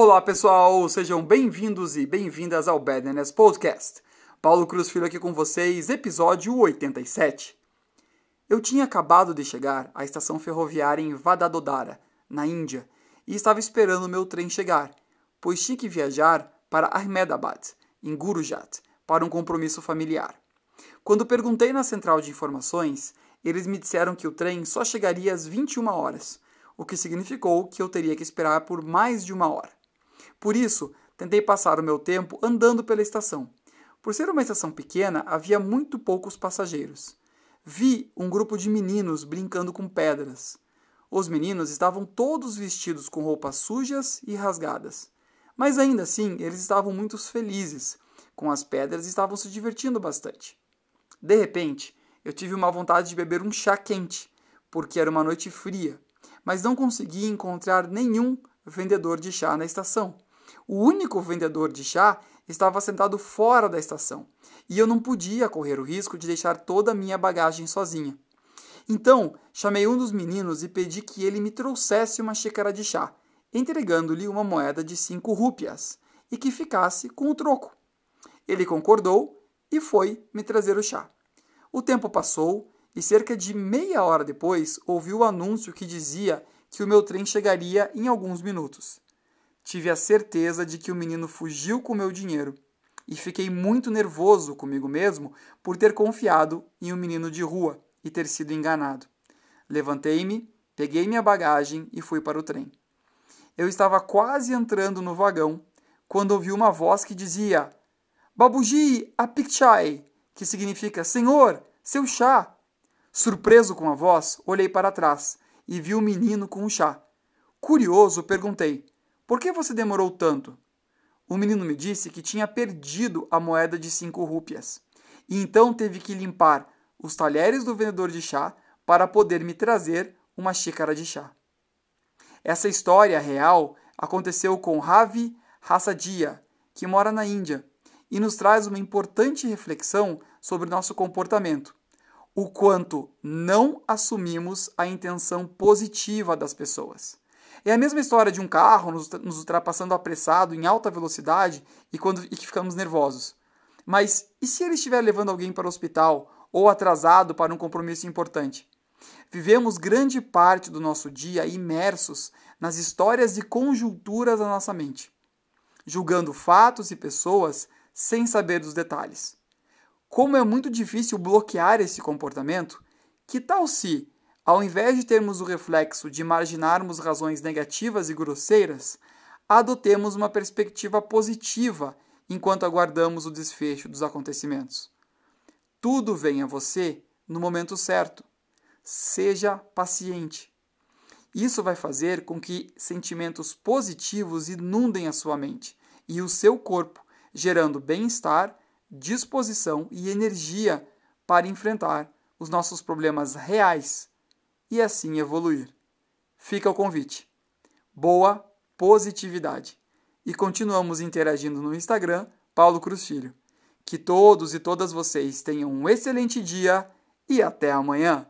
Olá pessoal, sejam bem-vindos e bem-vindas ao Badness Podcast. Paulo Cruz Filho aqui com vocês, episódio 87. Eu tinha acabado de chegar à estação ferroviária em Vadodara, na Índia, e estava esperando meu trem chegar, pois tinha que viajar para Ahmedabad, em Gurujat, para um compromisso familiar. Quando perguntei na central de informações, eles me disseram que o trem só chegaria às 21 horas, o que significou que eu teria que esperar por mais de uma hora. Por isso, tentei passar o meu tempo andando pela estação. Por ser uma estação pequena, havia muito poucos passageiros. Vi um grupo de meninos brincando com pedras. Os meninos estavam todos vestidos com roupas sujas e rasgadas. Mas ainda assim, eles estavam muito felizes com as pedras estavam se divertindo bastante. De repente, eu tive uma vontade de beber um chá quente, porque era uma noite fria, mas não consegui encontrar nenhum vendedor de chá na estação. O único vendedor de chá estava sentado fora da estação e eu não podia correr o risco de deixar toda a minha bagagem sozinha. Então, chamei um dos meninos e pedi que ele me trouxesse uma xícara de chá, entregando-lhe uma moeda de cinco rúpias e que ficasse com o troco. Ele concordou e foi me trazer o chá. O tempo passou e cerca de meia hora depois ouvi o anúncio que dizia que o meu trem chegaria em alguns minutos. Tive a certeza de que o menino fugiu com meu dinheiro e fiquei muito nervoso comigo mesmo por ter confiado em um menino de rua e ter sido enganado. Levantei-me, peguei minha bagagem e fui para o trem. Eu estava quase entrando no vagão quando ouvi uma voz que dizia: Babuji apikchai, que significa Senhor, seu chá. Surpreso com a voz, olhei para trás e vi o menino com o chá. Curioso, perguntei: por que você demorou tanto? O menino me disse que tinha perdido a moeda de cinco rúpias e então teve que limpar os talheres do vendedor de chá para poder me trazer uma xícara de chá. Essa história real aconteceu com Ravi Hassadia, que mora na Índia, e nos traz uma importante reflexão sobre nosso comportamento, o quanto não assumimos a intenção positiva das pessoas. É a mesma história de um carro nos, nos ultrapassando apressado, em alta velocidade, e, quando, e que ficamos nervosos. Mas e se ele estiver levando alguém para o hospital ou atrasado para um compromisso importante? Vivemos grande parte do nosso dia imersos nas histórias e conjunturas da nossa mente, julgando fatos e pessoas sem saber dos detalhes. Como é muito difícil bloquear esse comportamento, que tal se, ao invés de termos o reflexo de imaginarmos razões negativas e grosseiras, adotemos uma perspectiva positiva enquanto aguardamos o desfecho dos acontecimentos. Tudo vem a você no momento certo. Seja paciente. Isso vai fazer com que sentimentos positivos inundem a sua mente e o seu corpo, gerando bem-estar, disposição e energia para enfrentar os nossos problemas reais e assim evoluir. Fica o convite. Boa positividade. E continuamos interagindo no Instagram, Paulo Cruz Filho. Que todos e todas vocês tenham um excelente dia e até amanhã.